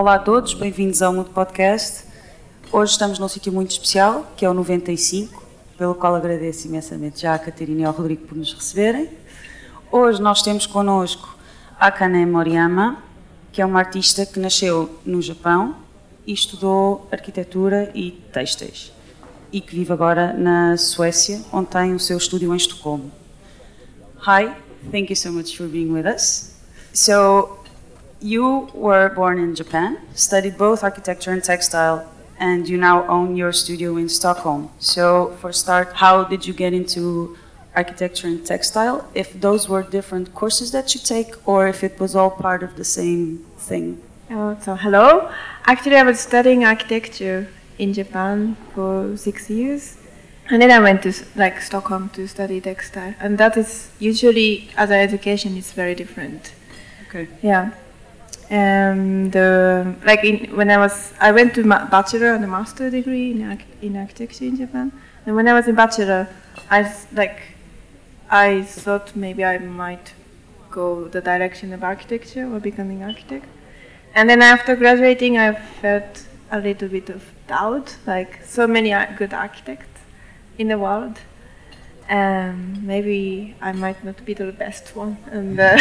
Olá a todos, bem-vindos ao Mundo Podcast. Hoje estamos num sítio muito especial, que é o 95, pelo qual agradeço imensamente já a Catarina e ao Rodrigo por nos receberem. Hoje nós temos connosco Akane Moriyama, que é uma artista que nasceu no Japão e estudou arquitetura e têxteis e que vive agora na Suécia, onde tem o seu estúdio em Estocolmo. Hi, thank you so much for being with us. So, you were born in Japan, studied both architecture and textile, and you now own your studio in Stockholm. So, for start, how did you get into architecture and textile? If those were different courses that you take, or if it was all part of the same thing? Oh, so hello. Actually, I was studying architecture in Japan for six years, and then I went to like Stockholm to study textile, and that is usually as an education is very different. Okay. Yeah. Um, the like in, when I was I went to my bachelor and a master degree in in architecture in Japan, and when I was in bachelor, I like I thought maybe I might go the direction of architecture or becoming architect, and then after graduating, I felt a little bit of doubt, like so many good architects in the world. Um, maybe I might not be the best one, and uh,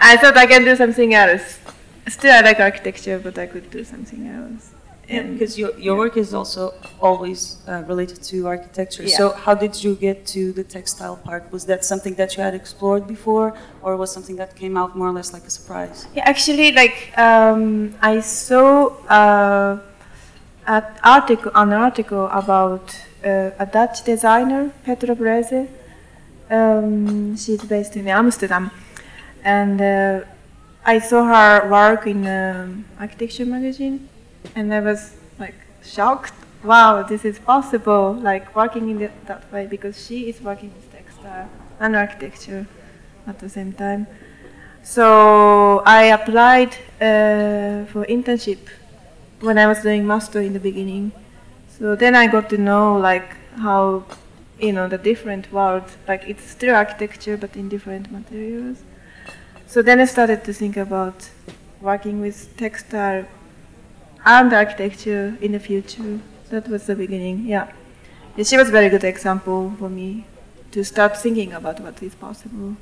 I thought I can do something else. Still, I like architecture, but I could do something else. Yeah, because your, your work is also always uh, related to architecture. Yeah. So, how did you get to the textile part? Was that something that you had explored before, or was something that came out more or less like a surprise? Yeah, actually, like um, I saw uh, an article, an article about a Dutch designer, Petra Blaisse. Um, she's based in Amsterdam, and uh, I saw her work in um, architecture magazine, and I was like shocked. Wow, this is possible! Like working in that, that way because she is working with textile and architecture at the same time. So I applied uh, for internship when I was doing master in the beginning. So then I got to know like how you know the different worlds. Like it's still architecture but in different materials. So then I started to think about working with textile and architecture in the future. That was the beginning. Yeah, Yeah, she was a very good example for me to start thinking about what is possible.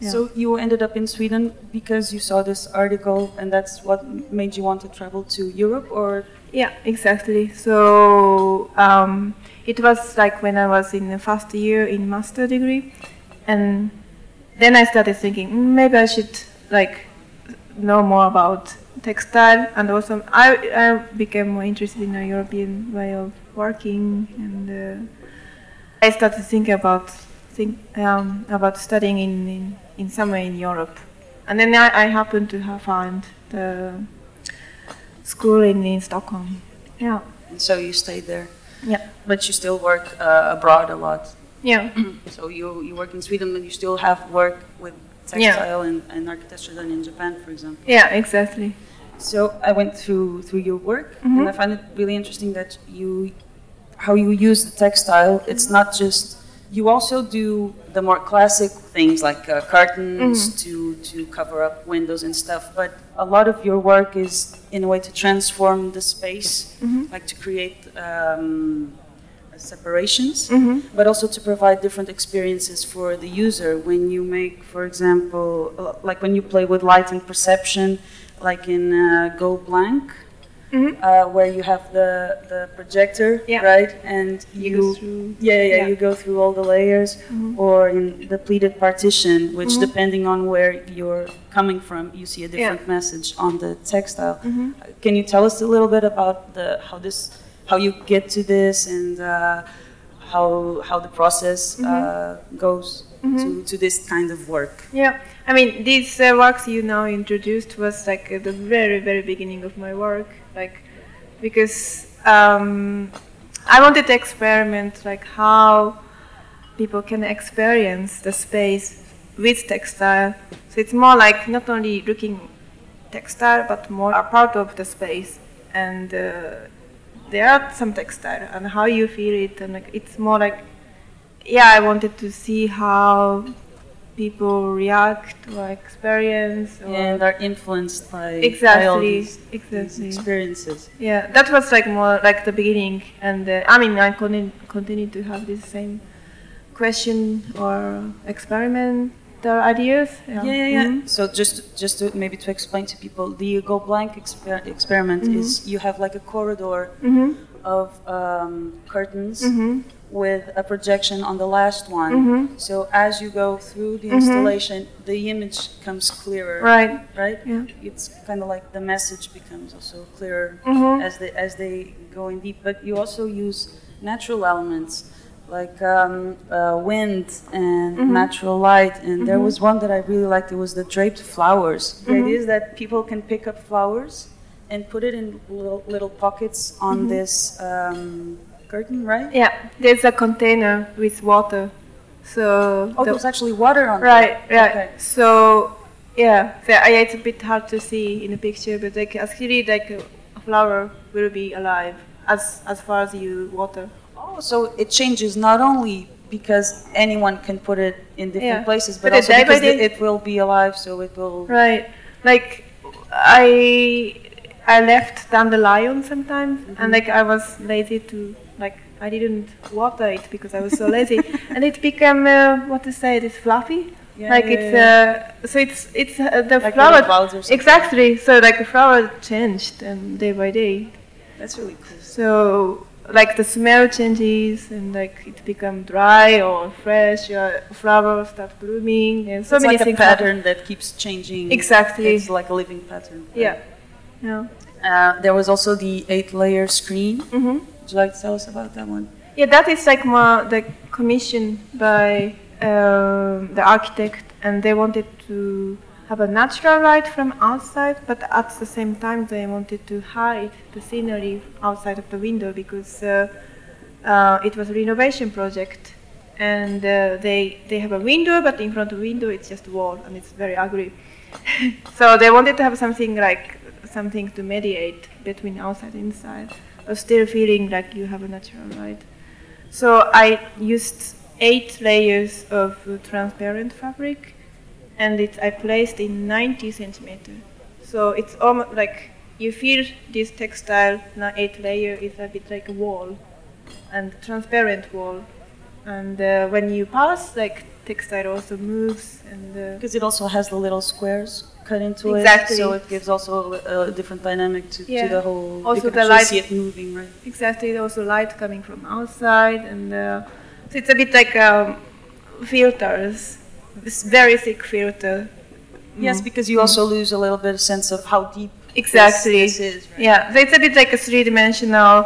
Yeah. So, you ended up in Sweden because you saw this article, and that's what made you want to travel to Europe, or Yeah, exactly. So um, it was like when I was in the first year in master degree, and then I started thinking "Mm, maybe I should like know more about textile, and also I, I became more interested in a European way of working, and uh, I started thinking about think um, about studying in, in, in somewhere in Europe, and then I, I happened to have found the school in, in Stockholm. Yeah. and so you stayed there. Yeah. But you still work uh, abroad a lot. Yeah. So you you work in Sweden, but you still have work with Yeah. textile and, and architecture than in Japan, for example. Yeah, exactly. So I went through through your work, Mhm. and I find it really interesting that you how you use the textile. It's not just you also do the more classic things like uh, curtains to to cover up windows and stuff. But a lot of your work is in a way to transform the space, like to create. Um, separations, but also to provide different experiences for the user. When you make, for example, uh, like when you play with light and perception, like in uh, Go Blank, uh, where you have the, the projector, Yeah. right? And You you, go through- yeah, yeah, yeah. you go through all the layers, or in the pleated partition, which depending on where you're coming from, you see a different message on the textile. Uh, Can you tell us a little bit about the how this, how you get to this, and uh, how how the process uh, goes to, to this kind of work? Yeah. I mean, these uh, works you now introduced was like at the very, very beginning of my work, like because um, I wanted to experiment like how people can experience the space with textile. So it's more like not only looking textile, but more a part of the space. And uh, there are some textile and how you feel it, and like, it's more like, yeah, I wanted to see how people react or experience or and are influenced by, by all exactly these, exactly experiences. yeah that was like more like the beginning and uh, i mean i continue, continue to have this same question or experiment the ideas Yeah, yeah, yeah. Mhm. So just just to, maybe to explain to people, the Go Blank exper- experiment Mhm. is you have like a corridor Mhm. of um, curtains Mhm. With a projection on the last one. Mhm. So as you go through the Mhm. installation, the image comes clearer. right Right. yeah It's kind of like the message becomes also clearer Mhm. as they as they go in deep. But you also use natural elements like um, uh, wind and Mhm. natural light. And there Mhm. was one that I really liked. It was the draped flowers. The Mhm. idea is that people can pick up flowers and put it in little, little pockets on this um, curtain, right? yeah there's a container with water so Oh, the- there's actually water on Right, there. right. Okay. So, yeah, I, it's a bit hard to see in the picture, but like actually, like a flower will be alive as as far as you water. Oh, so it changes not only because anyone can put it in different Yeah. places, but, But also because it will be alive, so it will. Right, like I I left dandelion sometimes, and like I was lazy to like I didn't water it because I was so lazy, and it became uh, what to say, it's fluffy. Yeah, like yeah, it's yeah. uh, so it's it's uh, the Like flower little clouds or something. exactly so like the flower changed and day by day That's really cool. So like the smell changes and like it become dry or fresh. Your flowers start blooming and so it's many like a things. happen. pattern that keeps changing. Exactly. It's like a living pattern. Yeah. Yeah. Uh, there was also the eight-layer screen. hmm Would you like to tell us about that one? Yeah, that is like more the commission by um, the architect, and they wanted to have a natural light from outside, but at the same time they wanted to hide the scenery outside of the window because uh, uh, it was a renovation project, and uh, they they have a window, but in front of the window it's just a wall, and it's very ugly. so they wanted to have something like something to mediate between outside and inside, but still feeling like you have a natural light. So I used eight layers of uh, transparent fabric, and it I placed in 90 centimeter. So it's almost like you feel this textile eight layer is a bit like a wall, and transparent wall. And uh, when you pass, like textile also moves, and uh, Because it also has the little squares cut into Exactly. it, so it gives also a, a different dynamic to, Yeah. to the whole. Also you can the light- see it moving, right? exactly also light coming from outside, and uh, so it's a bit like um, filters, this very thick filter. Yes, Mm. because you also lose a little bit of sense of how deep this- Exactly. this, is. Right? Yeah, so it's a bit like a three-dimensional,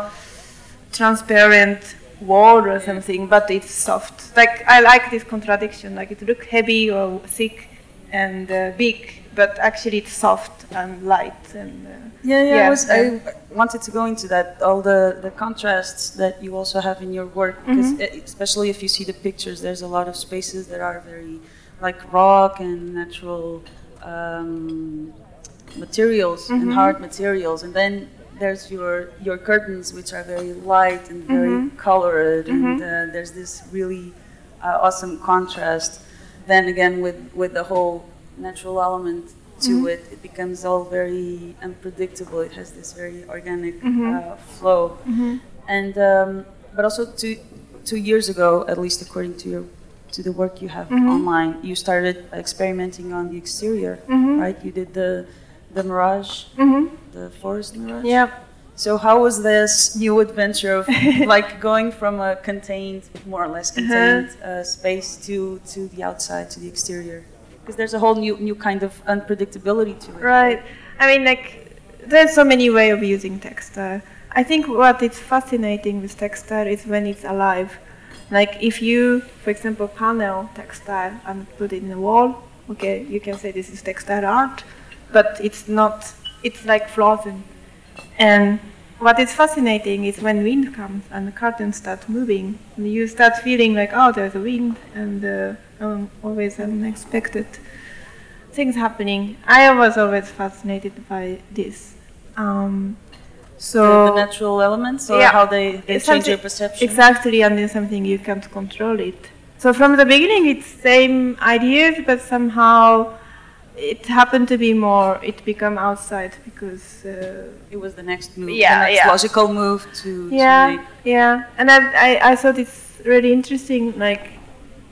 transparent wall or something, but it's soft. Like I like this contradiction. Like it looks heavy or thick and uh, big, but actually it's soft and light and. Uh, Yeah, yeah. Yeah, I, was. I wanted to go into that, all the, the contrasts that you also have in your work, because Mhm. especially if you see the pictures, there's a lot of spaces that are very like rock and natural um, materials and Mhm. hard materials, and then there's your your curtains, which are very light and very Mhm. colored, and Mhm. uh, there's this really uh, awesome contrast. Then again, with with the whole natural element to Mhm. it, it becomes all very unpredictable. It has this very organic uh, flow, and um, but also two two years ago, at least according to your to the work you have Mhm. online, you started experimenting on the exterior, right? You did the the mirage, hmm the forest mirage. Yeah. So how was this new adventure of like going from a contained, more or less contained uh, space to to the outside, to the exterior? Because there's a whole new new kind of unpredictability to it. Right. I mean, like, there's so many way of using textile. I think what is fascinating with textile is when it's alive. Like, if you, for example, panel textile and put it in a wall, okay, you can say this is textile art, but it's not, it's like frozen. And what is fascinating is when wind comes and the curtains start moving, and you start feeling like, oh, there's a wind, and uh, um, always unexpected things happening. I was always fascinated by this. Um, so The, the natural elements, or Yeah. how they, they change your perception. exactly, and then something you can't control it. so from the beginning, it's same ideas, but somehow it happened to be more. It became outside because uh, It was the next move, Yeah, the next yeah. logical move to, to yeah, make. yeah. And I, I I thought it's really interesting. Like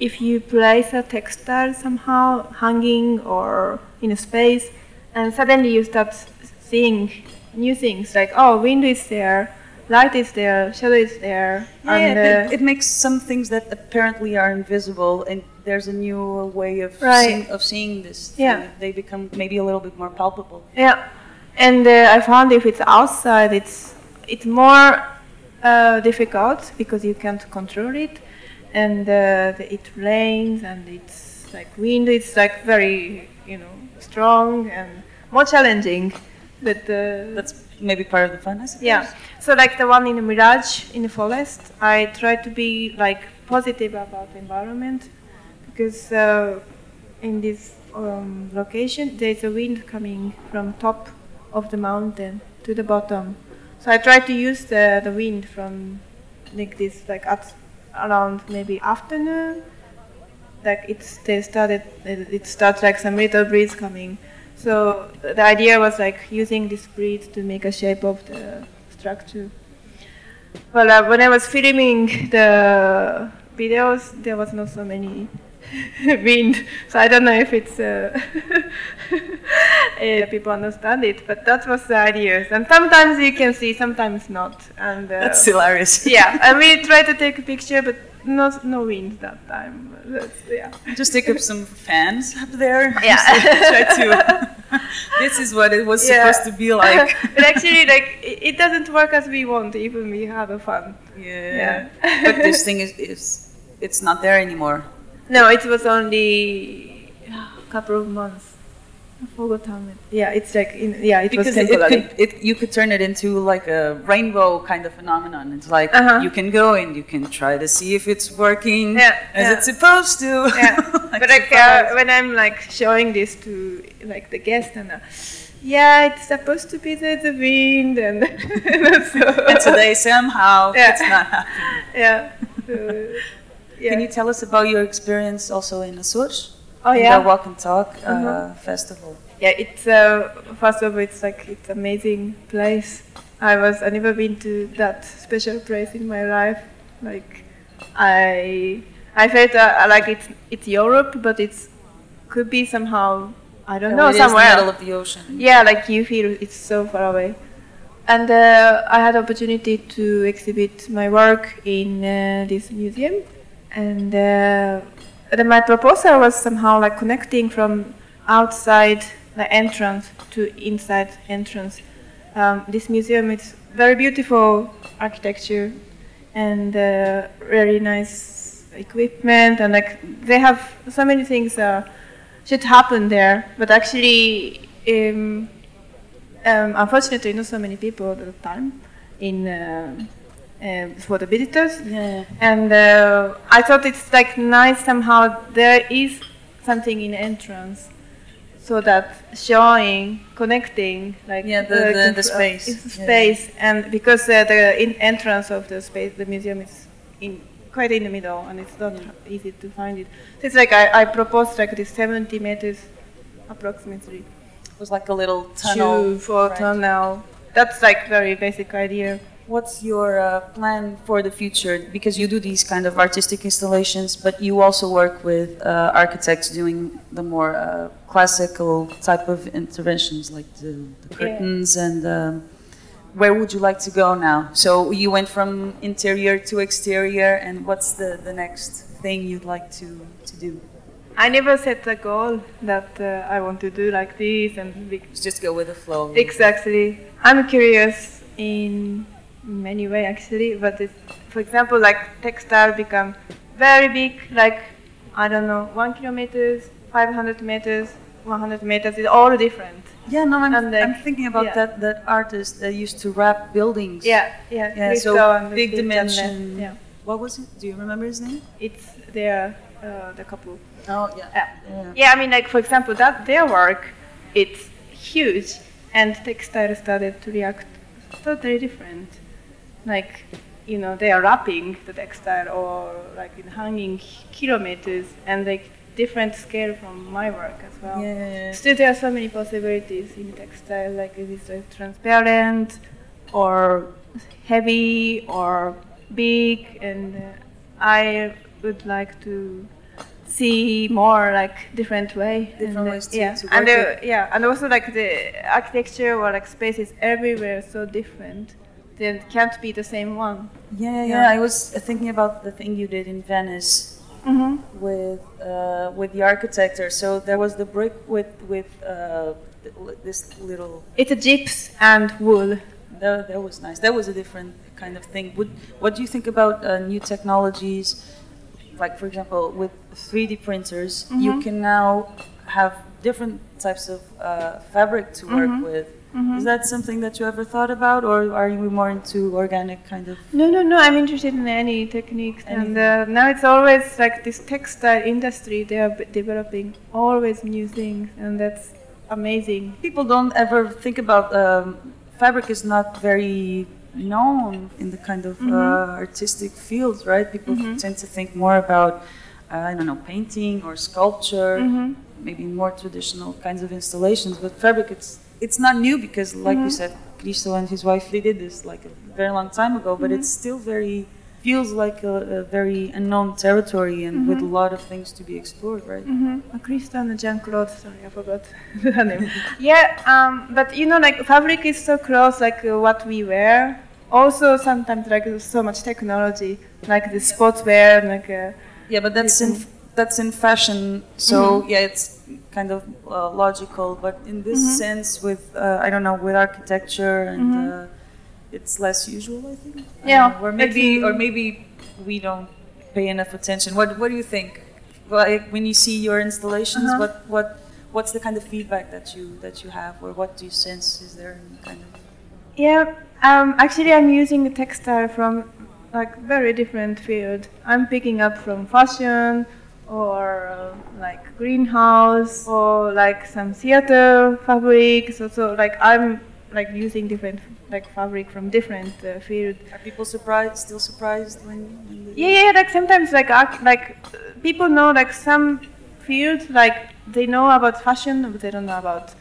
if you place a textile somehow hanging or in a space, and suddenly you start seeing new things. Like oh, wind is there, light is there, shadow is there, Yeah, and it, uh, it makes some things that apparently are invisible, and there's a new way of Right. seeing, of seeing this. Yeah. thing. they become maybe a little bit more palpable. Yeah, and uh, I found if it's outside, it's it's more uh, difficult because you can't control it, and uh, the, it rains and it's like wind. It's like very you know strong and more challenging. But uh, That's maybe part of the fun, I suppose. yeah. So like the one in the Mirage in the forest, I try to be like positive about the environment because uh, in this um, location there's a wind coming from top of the mountain to the bottom. So I try to use the, the wind from like this like at around maybe afternoon. Like it's they started it starts like some little breeze coming. So the idea was like using this breeze to make a shape of the structure. Well, uh, when I was filming the videos, there was not so many wind, so I don't know if it's uh, uh, people understand it, but that was the idea. And sometimes you can see, sometimes not. And uh, That's hilarious. yeah, and we tried to take a picture, but no no wind that time. That's, yeah. Just take up some fans up there. Yeah. Try to. this is what it was Yeah. supposed to be like. but actually, like it, it doesn't work as we want, even we have a fun. Yeah. Yeah. but this thing is, is it's not there anymore. No, it was only a couple of months. I forgot how many. Yeah, it's like in, yeah, it Because was it, it could, it, you could turn it into like a rainbow kind of phenomenon. It's like Uh-huh. you can go and you can try to see if it's working Yeah, as yeah. it's supposed to. yeah, Like but like uh, when I'm like showing this to like the guest and uh, yeah, it's supposed to be the, the wind and so, and today somehow Yeah. it's not happening. yeah, so, yeah. Can you tell us about your experience also in Açores? oh in yeah, the Walk and Talk uh, Mhm. festival. Yeah, it's uh, first of all, it's like it's amazing place. I was I never been to that special place in my life. Like I I felt uh, like it's it's Europe, but it's could be somehow I don't Yeah, know it is the middle of the ocean. Yeah, like you feel it's so far away. And uh, I had opportunity to exhibit my work in uh, this museum, and uh, the, my proposal was somehow like connecting from outside the entrance to inside entrance. Um, this museum is very beautiful architecture and uh, very nice equipment, and like they have so many things uh, should happen there, but actually. Um, um, unfortunately, not so many people at the time in uh, uh, for the visitors. Yeah. And uh, I thought it's like nice somehow there is something in entrance, so that showing, connecting, like Yeah, the- the- conf- the space. it's Yeah. space, and because uh, the in entrance of the space, the museum is in quite in the middle, and it's not easy to find it. So it's like I, I proposed like this 70 meters approximately It was like a little tunnel. for right? tunnel. That's like very basic idea. What's your uh, plan for the future? Because you do these kind of artistic installations, but you also work with uh, architects doing the more uh, classical type of interventions, like the, the Yeah. curtains and. Um, where would you like to go now? So you went from interior to exterior, and what's the, the next thing you'd like to, to do? I never set a goal that uh, I want to do like this and Just go with the flow. exactly. I'm curious in many way actually, but it's, for example, like textile become very big, like I don't know, one kilometers, 500 meters, 100 meters. It's all different. Yeah, no, I'm, like, I'm thinking about yeah. that, that artist that used to wrap buildings. Yeah, yeah. Yeah, so big dimension. Yeah, What was it? Do you remember his name? it's their, uh, the couple. Oh, yeah. Yeah. Yeah. Yeah, I mean, like for example, that their work, it's huge, and textile started to react totally different. Like, you know, they are wrapping the textile or like in hanging kilometers and like different scale from my work as well. Yeah. Still, there are so many possibilities in textile, like it is like transparent or heavy or big, and uh, I would like to see more like different way. Different and, ways to- yeah, to and uh, yeah, and also like the architecture or like spaces everywhere so different. It can't be the same one. Yeah, yeah, Yeah. I was thinking about the thing you did in Venice Mm-hmm. with uh, with the architecture. So there was the brick with with uh, this little. It's a gyps and wool. That, that was nice. That was a different kind of thing. Would, what do you think about uh, new technologies? Like, for example, with 3D printers, you Mhm. can now have different types of uh, fabric to work Mhm. with. Mhm. Is that something that you ever thought about, or are you more into organic kind of? No, no, no. I'm interested in any techniques, and uh, now it's always like this textile industry. They are b- developing always new things, and that's amazing. People don't ever think about um, fabric is not very known in the kind of Mhm. uh, artistic fields, right? People Mhm. tend to think more about uh, I don't know painting or sculpture, Mhm. maybe more traditional kinds of installations. But fabric, it's it's not new because, like you Mhm. said, Christo and his wife they did this like a very long time ago. But it's still very feels like a, a very unknown territory and with a lot of things to be explored, right? Mm-hmm. A Christian Jeanne-Claude. Sorry, I forgot the name. yeah, um, but you know, like fabric is so close, like uh, what we wear. Also, sometimes like so much technology, like the sportswear, like. Uh, Yeah, but that's in that's in fashion. So Mhm. yeah, it's kind of uh, logical. But in this Mhm. sense, with uh, I don't know, with architecture and Mhm. uh, it's less usual, I think. Yeah, or maybe or maybe we don't pay enough attention. What What do you think? Like when you see your installations, Uh-huh. what what what's the kind of feedback that you that you have, or what do you sense? Is there any kind of Yeah, um, actually, I'm using a textile from like very different field. I'm picking up from fashion or uh, like greenhouse or like some theater fabric. So, so like I'm like using different like fabric from different uh, field. are people surprised? Still surprised when? Yeah, yeah. Like sometimes like arch- like people know like some fields like they know about fashion but they don't know about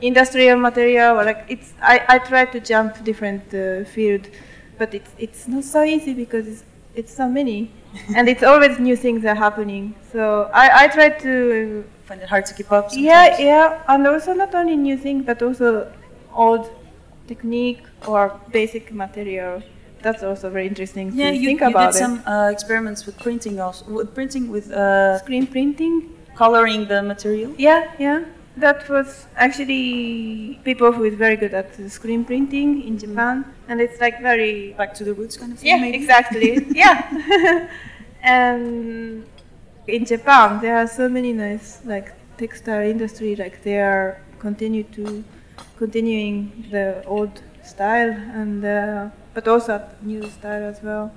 industrial material or like it's I, I try to jump different uh, field but it's it's not so easy because it's it's so many and it's always new things are happening so I, I try to Find it hard to keep up. yeah sometimes? yeah and also not only new things but also old technique or basic material that's also very interesting Yeah, you, think you about did it some uh, experiments with printing also. With printing with uh, screen printing coloring the material. Yeah, yeah. That was actually people who is very good at screen printing in Japan, and it's like very Back to the roots kind of thing. yeah, maybe? exactly, yeah. and in Japan, there are so many nice like textile industry, like they are continue to continuing the old style and uh, but also new style as well.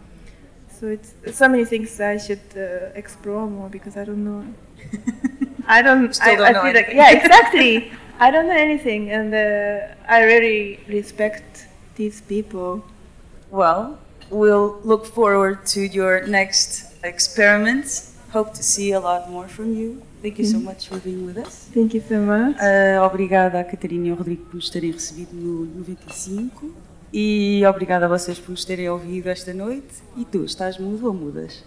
So it's so many things I should uh, explore more because I don't know. I don't. Still I, don't I know feel like yeah, exactly. I don't know anything, and uh, I really respect these people. Well, we'll look forward to your next experiments. Hope to see a lot more from you. Thank you so Mm-hmm. much for being with us. Thank you so much. Uh, obrigada a Catarina e ao Rodrigo por nos terem recebido no 95 e obrigada a vocês por nos terem ouvido esta noite. E tu, estás mudo ou mudas?